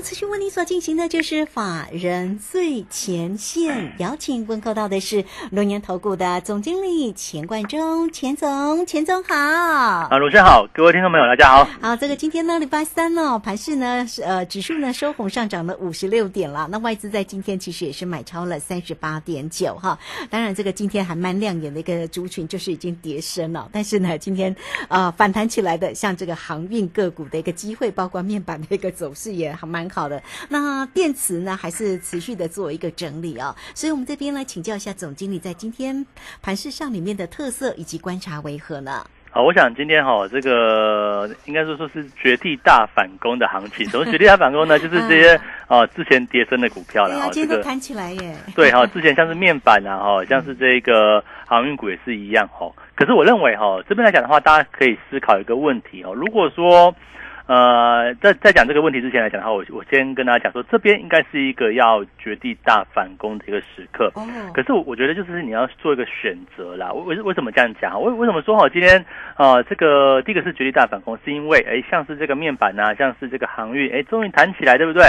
好，持续为您所进行的就是法人最前线，邀请问候到的是龙年投顾的总经理钱冠中，钱总，钱总好。啊，卢生好，各位听众朋友大家好。好，这个今天呢，礼拜三哦，盘市呢是呃指数呢收红上涨了五十六点了。那外资在今天其实也是买超了三十八点九哈。当然，这个今天还蛮亮眼的一个族群就是已经跌升了，但是呢，今天呃反弹起来的，像这个航运个股的一个机会，包括面板的一个走势也还蛮好的。那电池呢，还是持续的做一个整理啊。所以我们这边来请教一下总经理，在今天盘市上里面的特色以及观察为何呢？好，我想今天哈，这个应该说说是绝地大反攻的行情。什么绝地大反攻呢？就是 这些啊之前跌升的股票了哈，今天都弹起来耶。对哈，之前像是面板啊哈，像是这个航运股也是一样哈。可是我认为哈，这边来讲的话，大家可以思考一个问题哦，如果说。呃，在在讲这个问题之前来讲的话，我我先跟大家讲说，这边应该是一个要绝地大反攻的一个时刻。哦。可是我我觉得就是你要做一个选择啦。为为为什么这样讲？为为什么说好今天呃？这个第一个是绝地大反攻，是因为哎，像是这个面板呐，像是这个航运，哎，终于弹起来，对不对？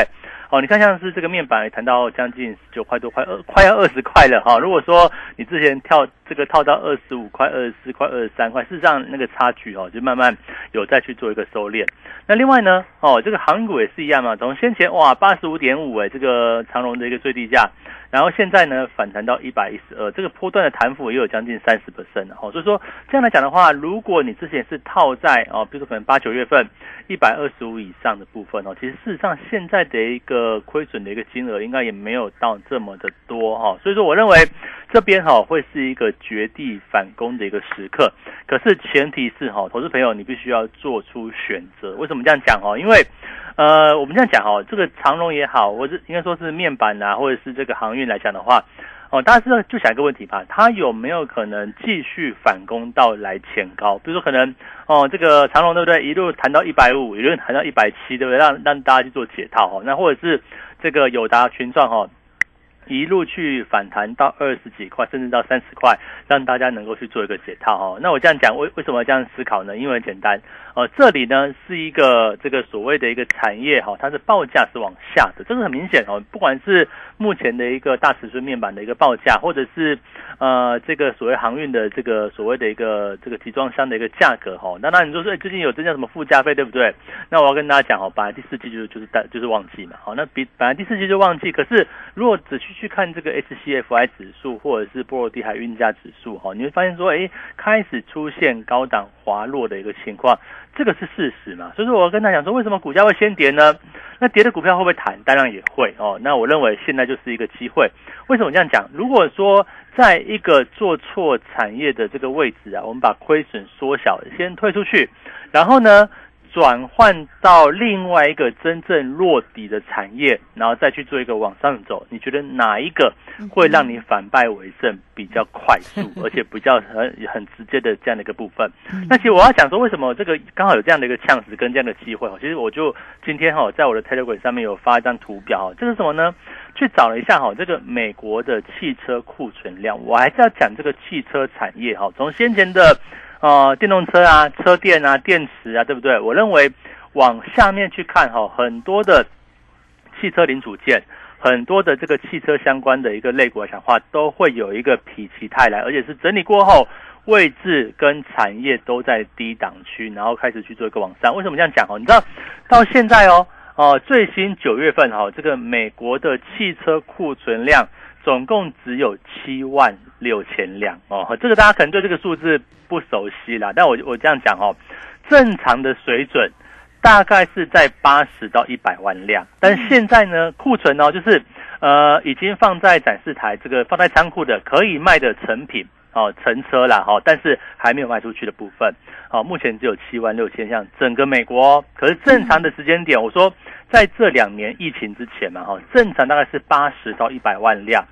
哦，你看像是这个面板谈到将近九块多，块二快要二十块了哈。如果说你之前跳这个套到二十五块、二十四块、二十三块，事实上那个差距哦，就慢慢有再去做一个收敛。那另外呢，哦，这个航股也是一样嘛，从先前哇八十五点五哎，这个长隆的一个最低价。然后现在呢，反弹到一百一十二，这个波段的弹幅也有将近三十 percent 哦。所以说这样来讲的话，如果你之前是套在哦，比如说可能八九月份一百二十五以上的部分哦，其实事实上现在的一个亏损的一个金额应该也没有到这么的多哈。所以说我认为这边哈会是一个绝地反攻的一个时刻，可是前提是哈，投资朋友你必须要做出选择。为什么这样讲哦？因为呃，我们这样讲哈，这个长龙也好，或者应该说是面板啊，或者是这个航运来讲的话，哦，大家知道就想一个问题吧，它有没有可能继续反攻到来前高？比如说可能哦，这个长龙对不对？一路谈到一百五，一路谈到一百七，对不对？让让大家去做解套哦。那或者是这个友达群创哈。一路去反弹到二十几块，甚至到三十块，让大家能够去做一个解套哈。那我这样讲，为为什么这样思考呢？因为很简单，呃，这里呢是一个这个所谓的一个产业哈，它的报价是往下的，这是很明显哦。不管是目前的一个大尺寸面板的一个报价，或者是呃这个所谓航运的这个所谓的一个这个集装箱的一个价格哈。那那你说说，最近有增加什么附加费，对不对？那我要跟大家讲哦，本来第四季就就是大就是旺季嘛，好，那比本来第四季就旺季，可是如果只去去看这个 HCFI 指数或者是波罗的海运价指数哈，你会发现说，哎，开始出现高档滑落的一个情况，这个是事实嘛？所以说我跟他讲说，为什么股价会先跌呢？那跌的股票会不会弹？当然也会哦。那我认为现在就是一个机会。为什么这样讲？如果说在一个做错产业的这个位置啊，我们把亏损缩小，先退出去，然后呢？转换到另外一个真正落底的产业，然后再去做一个往上走，你觉得哪一个会让你反败为胜比较快速，而且比较很很直接的这样的一个部分？那其实我要讲说，为什么这个刚好有这样的一个呛死跟这样的机会？其实我就今天哈，在我的 Telegram 上面有发一张图表哈，这是什么呢？去找了一下哈，这个美国的汽车库存量，我还是要讲这个汽车产业哈，从先前的。呃，电动车啊，车电啊，电池啊，对不对？我认为往下面去看哈，很多的汽车零组件，很多的这个汽车相关的一个类股来讲话，都会有一个否极泰来，而且是整理过后，位置跟产业都在低档区，然后开始去做一个往上。为什么这样讲哦？你知道到现在哦，哦，最新九月份哈，这个美国的汽车库存量。总共只有七万六千辆哦，这个大家可能对这个数字不熟悉啦。但我我这样讲哦，正常的水准大概是在八十到一百万辆，但现在呢，库存哦，就是呃已经放在展示台，这个放在仓库的可以卖的成品哦，成车啦哈，但是还没有卖出去的部分哦，目前只有七万六千辆，整个美国可是正常的时间点，我说。在这两年疫情之前嘛，哈，正常大概是八十到一百万辆。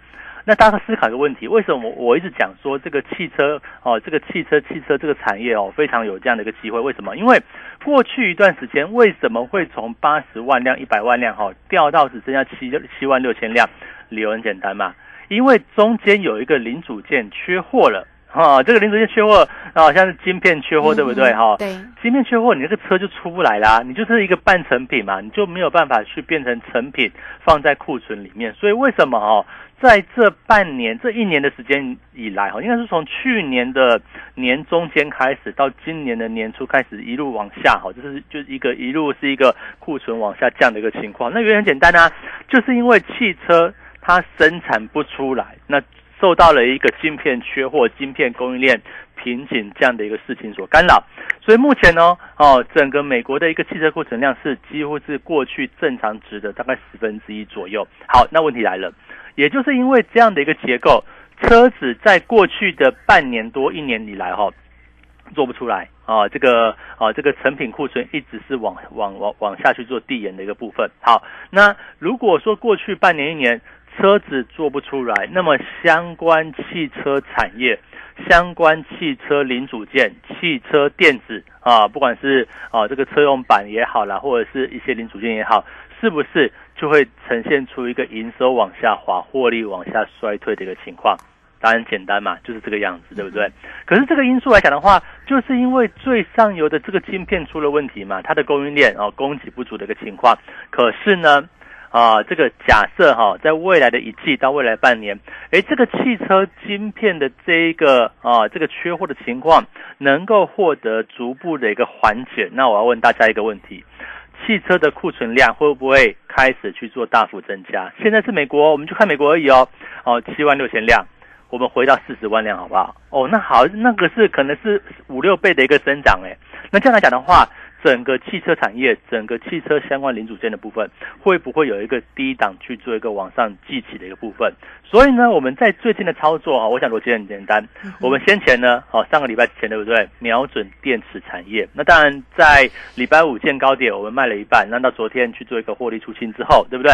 那大家思考一个问题：为什么我一直讲说这个汽车哦，这个汽车汽车这个产业哦，非常有这样的一个机会？为什么？因为过去一段时间为什么会从八十万辆、一百万辆哈掉到只剩下七七万六千辆？理由很简单嘛，因为中间有一个零组件缺货了。哈，这个零组件缺货，啊，像是晶片缺货，对不对？哈，对，晶片缺货，你这个车就出不来啦，你就是一个半成品嘛，你就没有办法去变成成品放在库存里面。所以为什么哈，在这半年、这一年的时间以来，哈，应该是从去年的年中间开始，到今年的年初开始一路往下，哈，就是就是一个一路是一个库存往下降的一个情况。那原因很简单啊，就是因为汽车它生产不出来，那。受到了一个晶片缺货、晶片供应链瓶颈这样的一个事情所干扰，所以目前呢，哦，整个美国的一个汽车库存量是几乎是过去正常值的大概十分之一左右。好，那问题来了，也就是因为这样的一个结构，车子在过去的半年多、一年以来，哈，做不出来啊，这个啊，这个成品库存一直是往往往往下去做递延的一个部分。好，那如果说过去半年、一年，车子做不出来，那么相关汽车产业、相关汽车零组件、汽车电子啊，不管是啊这个车用板也好啦，或者是一些零组件也好，是不是就会呈现出一个营收往下滑、获利往下衰退的一个情况？当然简单嘛，就是这个样子，对不对？可是这个因素来讲的话，就是因为最上游的这个晶片出了问题嘛，它的供应链啊供给不足的一个情况。可是呢？啊，这个假设哈，在未来的一季到未来半年，诶，这个汽车晶片的这一个啊，这个缺货的情况能够获得逐步的一个缓解。那我要问大家一个问题：汽车的库存量会不会开始去做大幅增加？现在是美国，我们就看美国而已哦。哦，七万六千辆，我们回到四十万辆好不好？哦，那好，那个是可能是五六倍的一个增长诶。那这样来讲的话。整个汽车产业，整个汽车相关零组件的部分，会不会有一个低档去做一个往上记起的一个部分？所以呢，我们在最近的操作啊，我想逻辑很简单。我们先前呢，哦，上个礼拜前对不对？瞄准电池产业。那当然，在礼拜五见高点，我们卖了一半，那到昨天去做一个获利出清之后，对不对？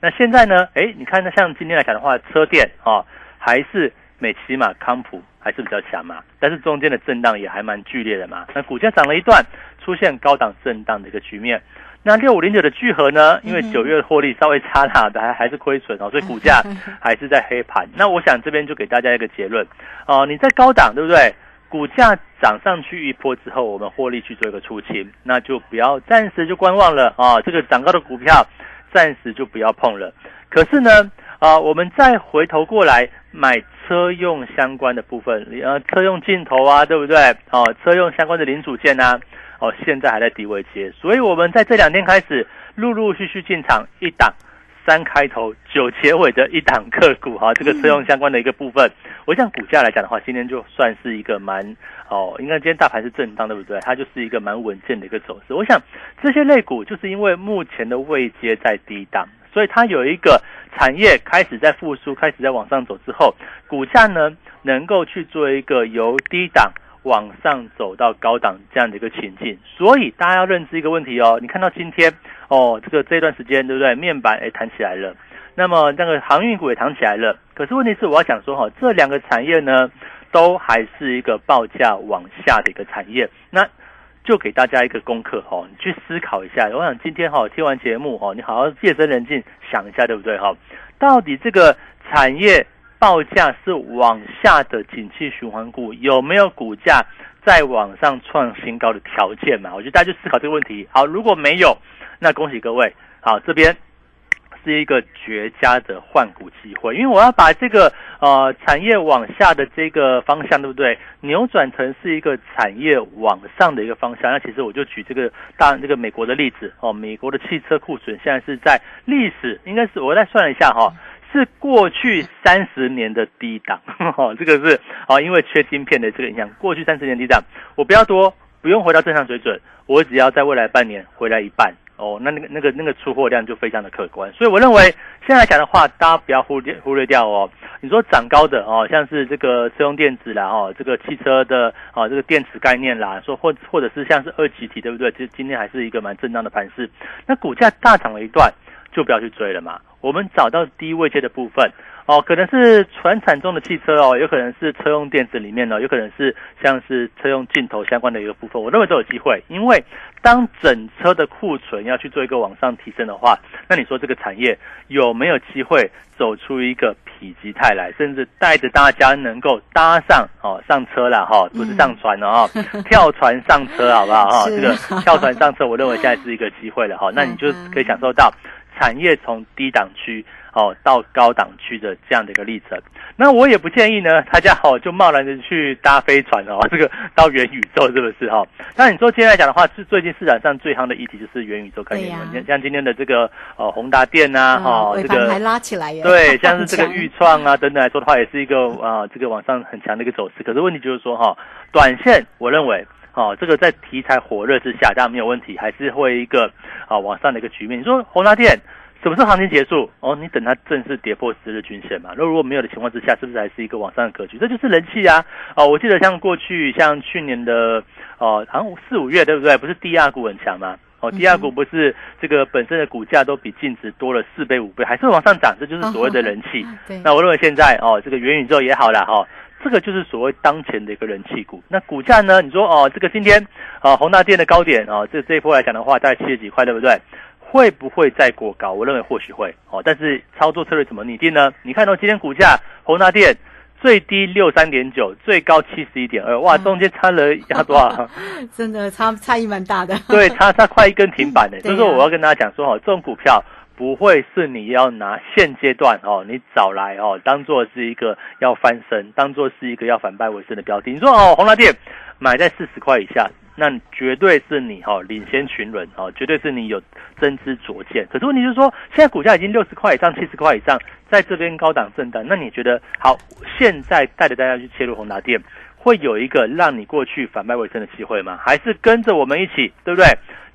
那现在呢？哎，你看，那像今天来讲的话，车电啊，还是美骑马、康普还是比较强嘛？但是中间的震荡也还蛮剧烈的嘛。那股价涨了一段。出现高档震荡的一个局面，那六五零九的聚合呢？因为九月获利稍微差啦，还还是亏损哦，所以股价还是在黑盘。那我想这边就给大家一个结论哦，你在高档对不对？股价涨上去一波之后，我们获利去做一个出清，那就不要暂时就观望了啊。这个涨高的股票暂时就不要碰了。可是呢，啊，我们再回头过来买车用相关的部分，呃，车用镜头啊，对不对？哦，车用相关的零组件啊。哦，现在还在低位接，所以我们在这两天开始陆陆续续进场一档三开头九结尾的一档个股哈，这个车用相关的一个部分，我想股价来讲的话，今天就算是一个蛮哦，应该今天大盘是震荡对不对？它就是一个蛮稳健的一个走势。我想这些类股就是因为目前的位阶在低档，所以它有一个产业开始在复苏，开始在往上走之后，股价呢能够去做一个由低档。往上走到高档这样的一个情境，所以大家要认知一个问题哦。你看到今天哦，这个这段时间对不对？面板哎弹起来了，那么那个航运股也弹起来了。可是问题是，我要讲说哈，这两个产业呢，都还是一个报价往下的一个产业。那就给大家一个功课哈，你去思考一下。我想今天哈听完节目哈，你好好夜深人静想一下，对不对哈？到底这个产业？报价是往下的景气循环股，有没有股价再往上创新高的条件嘛？我觉得大家去思考这个问题。好，如果没有，那恭喜各位。好，这边是一个绝佳的换股机会，因为我要把这个呃产业往下的这个方向，对不对？扭转成是一个产业往上的一个方向。那其实我就举这个大这个美国的例子哦，美国的汽车库存现在是在历史，应该是我再算了一下哈。是过去三十年的低档，这个是啊，因为缺晶片的这个影响，过去三十年低档，我不要多，不用回到正常水准，我只要在未来半年回来一半哦，那那个那个那个出货量就非常的可观，所以我认为现在讲的话，大家不要忽略忽略掉哦。你说涨高的哦，像是这个车用电子啦哦，这个汽车的哦这个电池概念啦，说或或者是像是二级体对不对？其实今天还是一个蛮震荡的盘势，那股价大涨了一段。就不要去追了嘛。我们找到低位阶的部分。哦，可能是船产中的汽车哦，有可能是车用电子里面呢，有可能是像是车用镜头相关的一个部分，我认为都有机会。因为当整车的库存要去做一个往上提升的话，那你说这个产业有没有机会走出一个否极泰来，甚至带着大家能够搭上哦上车了哈，不是上船了哈，跳船上车好不好哈？这个跳船上车，我认为现在是一个机会了哈，那你就可以享受到产业从低档区。哦，到高档区的这样的一个历程，那我也不建议呢，大家好就贸然的去搭飞船哦，这个到元宇宙是不是哈？那你说今天来讲的话，是最近市场上最夯的议题就是元宇宙概念嘛？像像今天的这个呃宏达电呐，哈，这个还拉起来耶，对，像是这个预创啊等等来说的话，也是一个啊这个往上很强的一个走势。可是问题就是说哈，短线我认为哦，这个在题材火热之下，当然没有问题，还是会一个啊往上的一个局面。你说宏达电？什么时候行情结束？哦，你等它正式跌破十日均线嘛。那如果没有的情况之下，是不是还是一个往上的格局？这就是人气啊！哦，我记得像过去像去年的哦，好像四五月对不对？不是第二股很强吗？哦，第二股不是这个本身的股价都比净值多了四倍五倍，还是往上涨？这就是所谓的人气。那我认为现在哦，这个元宇宙也好了哈，这个就是所谓当前的一个人气股。那股价呢？你说哦，这个今天啊，宏大电的高点啊，这这一波来讲的话，大概七十几块，对不对？会不会再过高？我认为或许会哦，但是操作策略怎么拟定呢？你看到今天股价宏达电最低六三点九，最高七十一点二，哇，中间差了要多少？真的差差异蛮大的。对，差差快一根停板的。所以说我要跟大家讲说哦，这种股票不会是你要拿现阶段哦，你找来哦，当做是一个要翻身，当做是一个要反败为胜的标的。你说哦，宏达电买在四十块以下。那绝对是你哈领先群人哦，绝对是你有真知灼见。可是问题就是说，现在股价已经六十块以上、七十块以上，在这边高档震荡，那你觉得好？现在带着大家去切入宏达电，会有一个让你过去反败为胜的机会吗？还是跟着我们一起，对不对？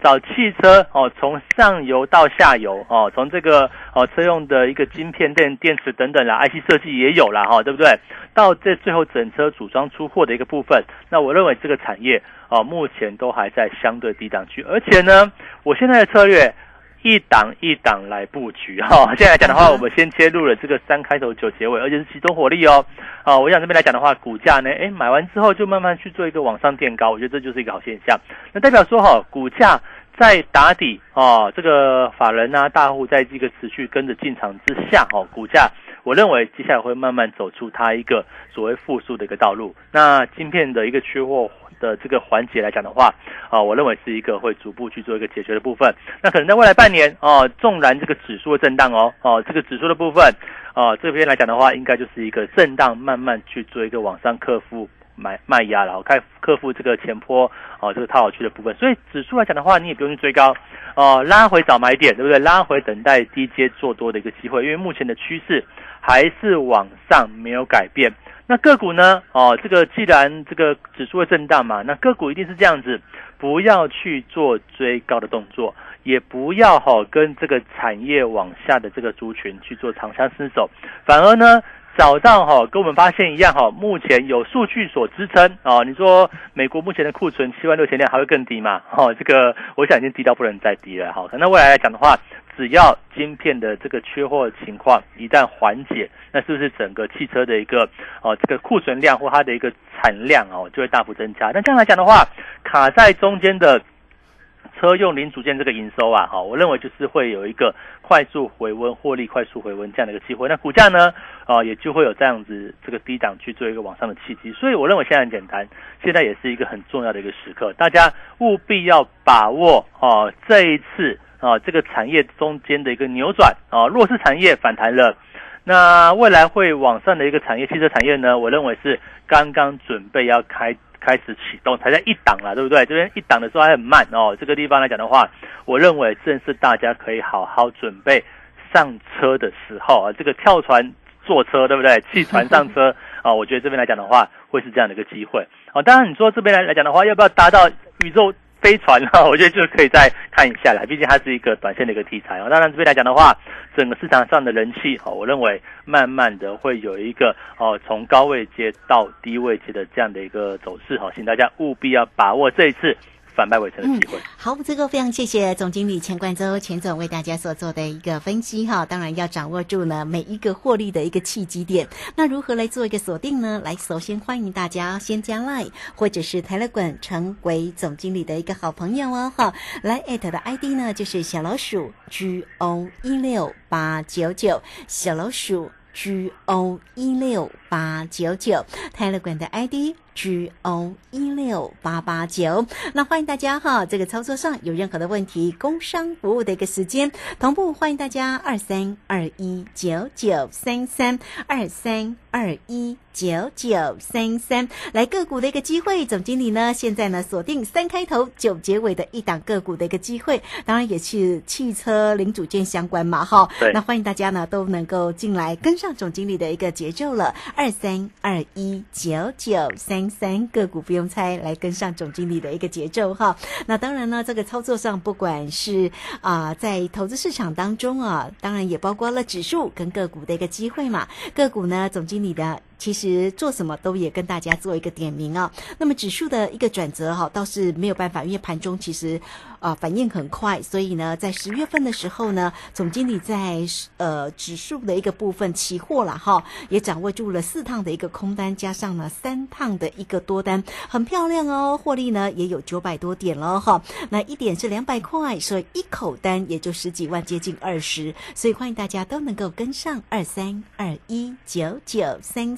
找汽车哦，从上游到下游哦，从这个哦车用的一个晶片、电电池等等啦，IC 设计也有了哈，对不对？到这最后整车组装出货的一个部分，那我认为这个产业哦，目前都还在相对低档区，而且呢，我现在的策略一档一档来布局 哈。现在来讲的话，我们先切入了这个三开头九结尾，而且是集中火力哦。啊，我想这边来讲的话，股价呢，哎，买完之后就慢慢去做一个往上垫高，我觉得这就是一个好现象。那代表说哈，股价。在打底哦，这个法人啊大户在这个持续跟着进场之下哦，股价我认为接下来会慢慢走出它一个所谓复苏的一个道路。那晶片的一个缺货的这个环节来讲的话啊，我认为是一个会逐步去做一个解决的部分。那可能在未来半年哦，纵然这个指数的震荡哦哦，这个指数的部分啊这边来讲的话，应该就是一个震荡慢慢去做一个往上克服。买卖压，然后开克服这个前坡哦，这个套牢区的部分。所以指数来讲的话，你也不用去追高哦，拉回找买点，对不对？拉回等待低阶做多的一个机会，因为目前的趋势还是往上，没有改变。那个股呢？哦，这个既然这个指数会震荡嘛，那个股一定是这样子，不要去做追高的动作，也不要哈跟这个产业往下的这个族群去做长相厮守，反而呢。早上哈，跟我们发现一样哈，目前有数据所支撑啊。你说美国目前的库存七万六千辆还会更低吗？哈，这个我想已经低到不能再低了。好，那未来来讲的话，只要晶片的这个缺货情况一旦缓解，那是不是整个汽车的一个哦这个库存量或它的一个产量哦就会大幅增加？那这样来讲的话，卡在中间的。车用零组件这个营收啊，哈，我认为就是会有一个快速回温、获利快速回温这样的一个机会。那股价呢，啊，也就会有这样子这个低档去做一个往上的契机。所以我认为现在很简单，现在也是一个很重要的一个时刻，大家务必要把握啊这一次啊这个产业中间的一个扭转啊弱势产业反弹了，那未来会往上的一个产业汽车产业呢，我认为是刚刚准备要开。开始启动，才在一档了，对不对？这边一档的时候还很慢哦。这个地方来讲的话，我认为正是大家可以好好准备上车的时候啊。这个跳船坐车，对不对？弃船上车啊，我觉得这边来讲的话，会是这样的一个机会啊。当然，你说这边来来讲的话，要不要达到宇宙？飞船哈，我觉得就可以再看一下了，毕竟它是一个短线的一个题材哦。当然这边来讲的话，整个市场上的人气哦，我认为慢慢的会有一个哦从高位接到低位接的这样的一个走势哈，请大家务必要把握这一次反败为胜的机会。好，这个非常谢谢总经理钱冠洲钱总为大家所做的一个分析哈。当然要掌握住呢每一个获利的一个契机点。那如何来做一个锁定呢？来，首先欢迎大家先加 Line 或者是台乐滚成为总经理的一个好朋友哦哈。来艾特的 ID 呢就是小老鼠 G O 一六八九九小老鼠 G O 一六八九九泰勒管的 ID。G O 一六八八九，那欢迎大家哈，这个操作上有任何的问题，工商服务的一个时间，同步欢迎大家二三二一九九三三二三二一九九三三。来个股的一个机会，总经理呢现在呢锁定三开头九结尾的一档个股的一个机会，当然也是汽车零组件相关嘛哈，那欢迎大家呢都能够进来跟上总经理的一个节奏了，二三二一九九三。三个股不用猜，来跟上总经理的一个节奏哈。那当然呢，这个操作上，不管是啊，在投资市场当中啊，当然也包括了指数跟个股的一个机会嘛。个股呢，总经理的。其实做什么都也跟大家做一个点名啊。那么指数的一个转折哈，倒是没有办法，因为盘中其实啊反应很快，所以呢，在十月份的时候呢，总经理在呃指数的一个部分期货了哈，也掌握住了四趟的一个空单，加上了三趟的一个多单，很漂亮哦，获利呢也有九百多点了哈。那一点是两百块，所以一口单也就十几万，接近二十，所以欢迎大家都能够跟上二三二一九九三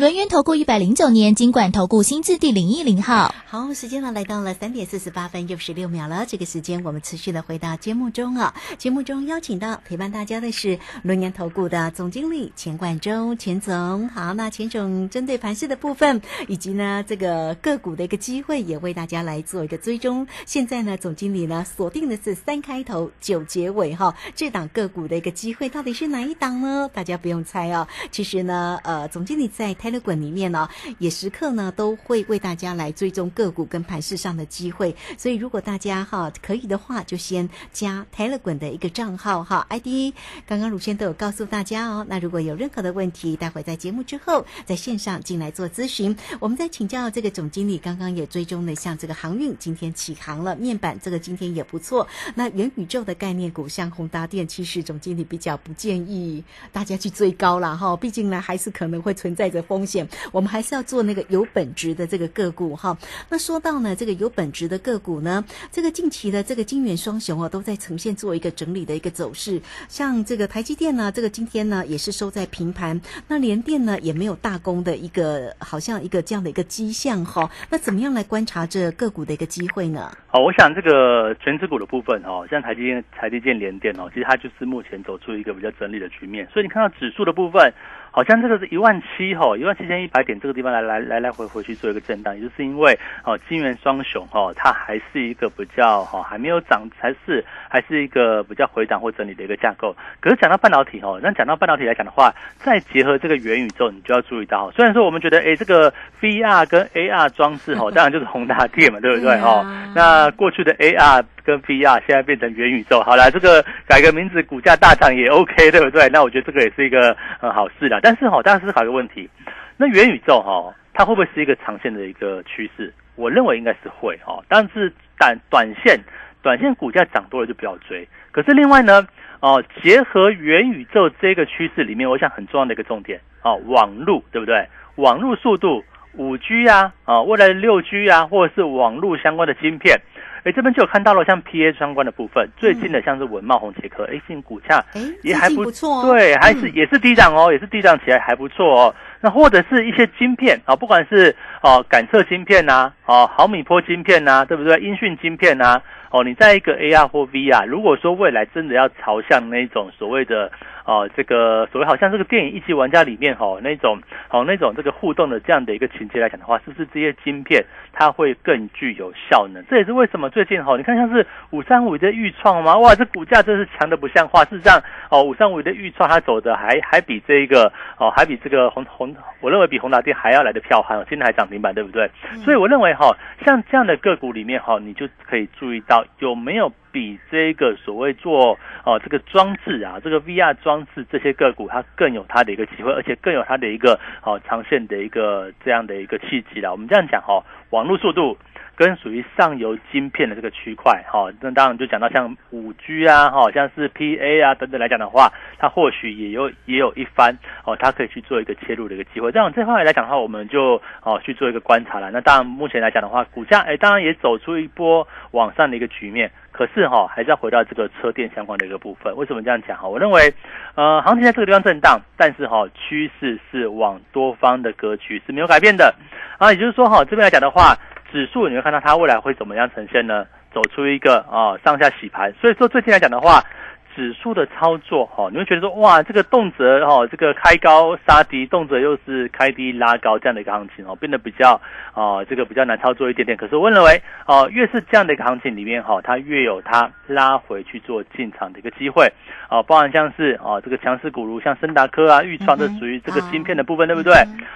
轮源投顾一百零九年金管投顾新字第零一零号，好，时间呢来到了三点四十八分又十六秒了。这个时间我们持续的回到节目中啊。节目中邀请到陪伴大家的是轮源投顾的总经理钱冠中，钱总。好，那钱总针对盘市的部分以及呢这个个股的一个机会，也为大家来做一个追踪。现在呢，总经理呢锁定的是三开头九结尾哈，这档个股的一个机会到底是哪一档呢？大家不用猜哦。其实呢，呃，总经理在台。滚里面呢，也时刻呢都会为大家来追踪个股跟盘市上的机会，所以如果大家哈可以的话，就先加泰勒滚的一个账号哈，ID 刚刚鲁先都有告诉大家哦。那如果有任何的问题，待会在节目之后在线上进来做咨询，我们再请教这个总经理。刚刚也追踪了，像这个航运今天起航了，面板这个今天也不错。那元宇宙的概念股，像宏达电，其实总经理比较不建议大家去追高了哈，毕竟呢还是可能会存在着风。险，我们还是要做那个有本质的这个个股哈。那说到呢，这个有本质的个股呢，这个近期的这个金元双雄啊，都在呈现做一个整理的一个走势。像这个台积电呢，这个今天呢也是收在平盘。那联电呢也没有大攻的一个，好像一个这样的一个迹象哈。那怎么样来观察这个股的一个机会呢？好，我想这个全指股的部分哦，像台积电、台积电、联电哦，其实它就是目前走出一个比较整理的局面。所以你看到指数的部分。好像这个是一万七哈，一万七千一百点这个地方来来来来回回去做一个震荡，也就是因为哦金元双雄哦，它还是一个比较哈还没有涨，还是还是一个比较回档或整理的一个架构。可是讲到半导体哦，那讲到半导体来讲的话，再结合这个元宇宙，你就要注意到，虽然说我们觉得哎这个 VR 跟 AR 装置哈，当然就是宏大电嘛，对不对哈？那过去的 AR。跟 VR 现在变成元宇宙，好了，这个改个名字，股价大涨也 OK，对不对？那我觉得这个也是一个很好事的。但是哈，大家思考一个问题，那元宇宙哈，它会不会是一个长线的一个趋势？我认为应该是会哦，但是短短线短线股价涨多了就不要追。可是另外呢，哦，结合元宇宙这个趋势里面，我想很重要的一个重点哦，网路对不对？网路速度，五 G 啊，啊，未来六 G 啊，或者是网络相关的晶片。哎，这边就有看到了，像 P A 相关的部分，最近的像是文茂、红杰科，哎，最近股价也还不错，对，还是也是低涨哦，也是低涨起来还不错哦。那或者是一些晶片啊，不管是哦感测晶片呐，哦毫米波晶片呐，对不对？音讯晶片呐，哦，你在一个 A R 或 V R，如果说未来真的要朝向那种所谓的。哦，这个所谓好像这个电影一级玩家里面哈那种哦那种这个互动的这样的一个情节来讲的话，是不是这些晶片它会更具有效能？这也是为什么最近哈你看像是五三五的预创吗？哇，这股价真是强的不像话。事实上哦，五三五的预创它走的还还比这一个哦还比这个红红，我认为比宏达电还要来的票悍，今天还涨停板，对不对？所以我认为哈像这样的个股里面哈，你就可以注意到有没有。比这个所谓做哦这个装置啊，这个 VR 装置这些个股，它更有它的一个机会，而且更有它的一个哦长线的一个这样的一个契机了。我们这样讲哈，网络速度。跟属于上游晶片的这个区块，哈，那当然就讲到像五 G 啊，哈，像是 PA 啊等等来讲的话，它或许也有也有一番哦，它可以去做一个切入的一个机会。这样这方面来讲的话，我们就哦去做一个观察了。那当然目前来讲的话，股价哎，当然也走出一波往上的一个局面。可是哈，还是要回到这个车电相关的一个部分。为什么这样讲哈？我认为，呃，行情在这个地方震荡，但是哈，趋势是往多方的格局是没有改变的啊。也就是说哈，这边来讲的话。指数你会看到它未来会怎么样呈现呢？走出一个啊上下洗盘，所以说最近来讲的话。指数的操作哈，你会觉得说哇，这个动辄哈，这个开高杀低，动辄又是开低拉高这样的一个行情哦，变得比较啊，这个比较难操作一点点。可是我认为哦，越是这样的一个行情里面哈，它越有它拉回去做进场的一个机会啊，包含像是啊这个强势股如像森达科啊、豫创这属于这个芯片的部分，对不对？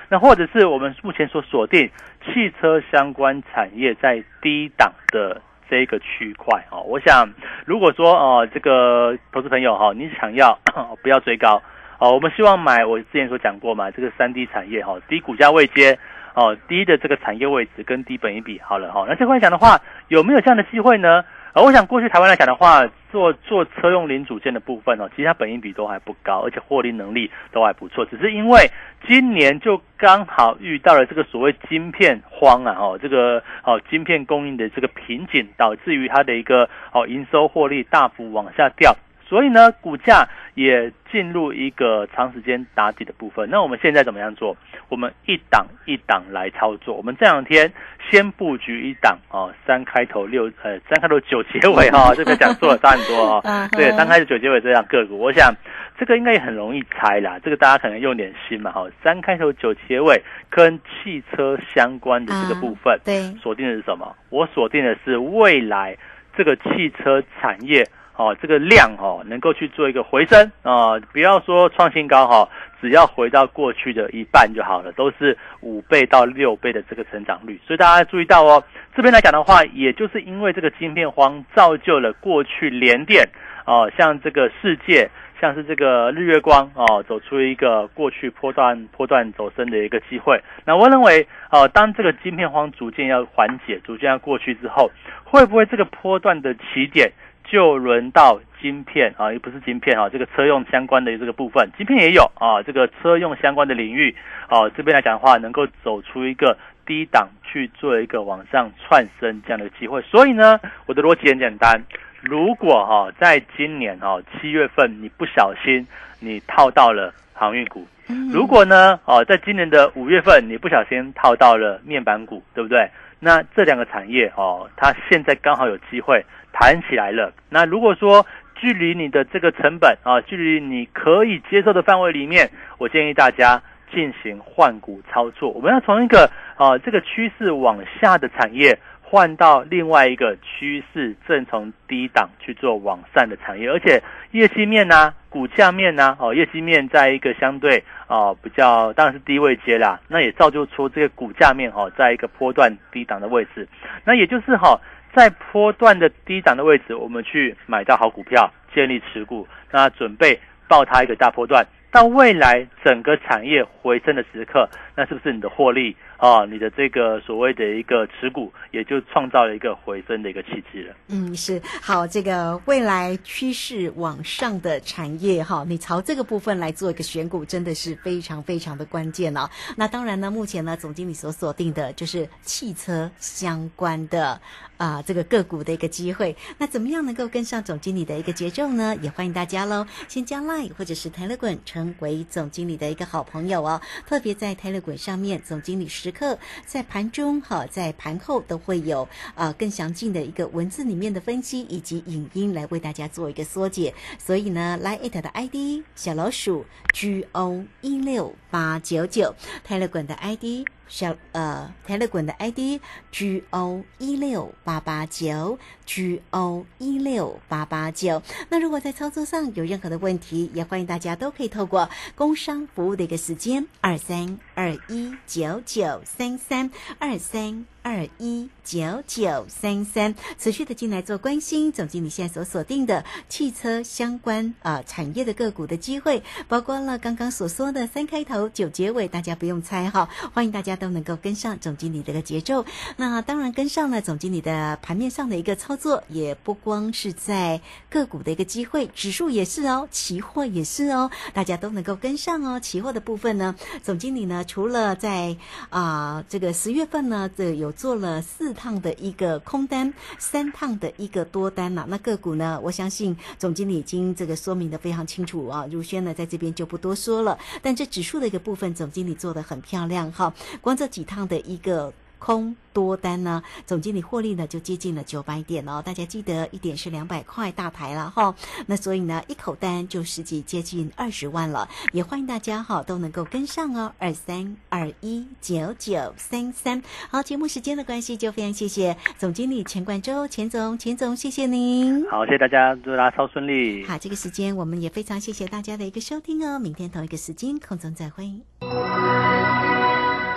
那或者是我们目前所锁定汽车相关产业在低档的。这一个区块哦，我想如果说哦，这个投资朋友哈，你想要 不要追高哦？我们希望买我之前所讲过嘛，这个三 D 产业哈，低股价位阶哦，低的这个产业位置跟低本一比好了哈。那这块讲的话，有没有这样的机会呢？而我想过去台湾来讲的话，做做车用零组件的部分哦，其实它本应比都还不高，而且获利能力都还不错。只是因为今年就刚好遇到了这个所谓晶片荒啊，哦，这个哦晶片供应的这个瓶颈，导致于它的一个哦营收获利大幅往下掉。所以呢，股价也进入一个长时间打底的部分。那我们现在怎么样做？我们一档一档来操作。我们这两天先布局一档哦，三开头六呃，三开头九结尾哈，这个讲错了差很多哦。对，三开头九结尾这样个股，我想这个应该也很容易猜啦。这个大家可能用点心嘛哈。三开头九结尾跟汽车相关的这个部分，对，锁定的是什么？我锁定的是未来这个汽车产业。哦，这个量哦，能够去做一个回升啊，不要说创新高哈，只要回到过去的一半就好了，都是五倍到六倍的这个成长率。所以大家注意到哦，这边来讲的话，也就是因为这个晶片荒，造就了过去连电哦，像这个世界，像是这个日月光哦，走出一个过去波段波段走升的一个机会。那我认为哦，当这个晶片荒逐渐要缓解，逐渐要过去之后，会不会这个波段的起点？就轮到晶片啊，也不是晶片啊，这个车用相关的这个部分，晶片也有啊，这个车用相关的领域啊，这边来讲的话，能够走出一个低档去做一个往上窜升这样的机会。所以呢，我的逻辑很简单，如果哈，在今年哈七月份你不小心你套到了航运股，如果呢哦，在今年的五月份你不小心套到了面板股，对不对？那这两个产业哦，它现在刚好有机会。弹起来了。那如果说距离你的这个成本啊，距离你可以接受的范围里面，我建议大家进行换股操作。我们要从一个啊这个趋势往下的产业换到另外一个趋势正从低档去做往上的产业，而且业绩面呢、股价面呢，哦，业绩面在一个相对啊比较当然是低位接啦，那也造就出这个股价面哈，在一个波段低档的位置，那也就是哈。在波段的低档的位置，我们去买到好股票，建立持股，那准备爆它一个大波段。到未来整个产业回升的时刻，那是不是你的获利哦，你的这个所谓的一个持股也就创造了一个回升的一个契机了。嗯，是好，这个未来趋势往上的产业哈，你朝这个部分来做一个选股，真的是非常非常的关键哦。那当然呢，目前呢，总经理所锁定的就是汽车相关的啊、这个个股的一个机会。那怎么样能够跟上总经理的一个节奏呢？也欢迎大家喽，先加 Line 或者是 Telegram 成为总经理的一个好朋友哦。特别在 Telegram 上面，总经理时刻在盘中哈，在盘后都会有啊、更详尽的一个文字里面的分析以及影音来为大家做一个缩解。所以呢，Line it 的 ID 小老鼠 G O 一六八九九，Telegram 的 ID。小呃，Telegram 的 ID G O 一六八八九 G O 一六八八九。那如果在操作上有任何的问题，也欢迎大家都可以透过工商服务的一个时间二三二一九九三三二三。二一九九三三，持续的进来做关心。总经理现在所锁定的汽车相关啊、产业的个股的机会，包括了刚刚所说的三开头九结尾，大家不用猜哈，欢迎大家都能够跟上总经理的个节奏。那当然跟上了总经理的盘面上的一个操作，也不光是在个股的一个机会，指数也是哦，期货也是哦，大家都能够跟上哦。期货的部分呢，总经理呢除了在啊、这个十月份呢，这有做了四趟的一个空单，三趟的一个多单了、那个股呢，我相信总经理已经这个说明的非常清楚啊。如轩呢在这边就不多说了，但这指数的一个部分，总经理做的很漂亮哈。光这几趟的一个。空多单呢，总经理获利呢就接近了九百点哦。大家记得一点是两百块大台了哈。那所以呢，一口单就实际接近二十万了。也欢迎大家哈都能够跟上哦，二三二一九九三三。好，节目时间的关系，就非常谢谢总经理钱冠周钱总，钱总谢谢您。好，谢谢大家，祝大家超顺利。好，这个时间我们也非常谢谢大家的一个收听哦。明天同一个时间空中再会。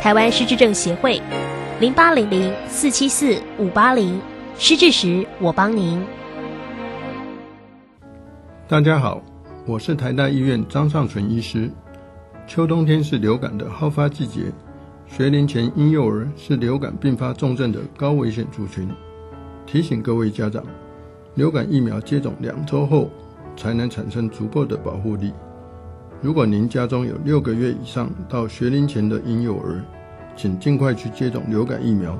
台湾失智症协会零八零零四七四五八零，失智时我帮您。大家好，我是台大医院张尚存医师。秋冬天是流感的好发季节，学龄前婴幼儿是流感并发重症的高危险族群。提醒各位家长，流感疫苗接种两周后才能产生足够的保护力。如果您家中有六个月以上到学龄前的婴幼儿，请尽快去接种流感疫苗，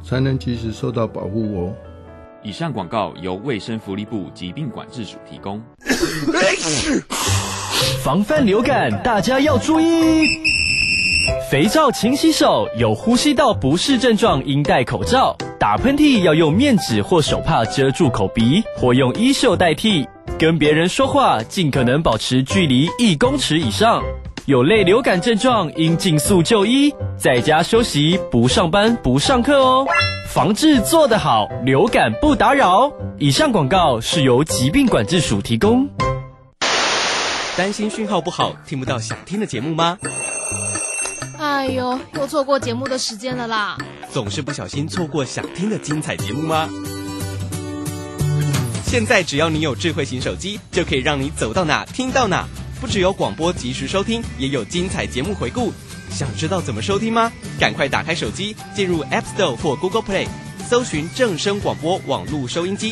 才能及时受到保护哦。以上广告由卫生福利部疾病管制署提供。防范流感，大家要注意。肥皂勤洗手，有呼吸道不适症状应戴口罩。打喷嚏要用面纸或手帕遮住口鼻，或用衣袖代替。跟别人说话尽可能保持距离一公尺以上。有类流感症状应尽速就医，在家休息，不上班不上课哦。防治做得好，流感不打扰。以上广告是由疾病管制署提供。担心讯号不好，听不到想听的节目吗？哎呦，又错过节目的时间了啦！总是不小心错过想听的精彩节目吗？现在只要你有智慧型手机，就可以让你走到哪听到哪。不只有广播及时收听，也有精彩节目回顾。想知道怎么收听吗？赶快打开手机，进入 App Store 或 Google Play，搜寻正声广播网络收音机。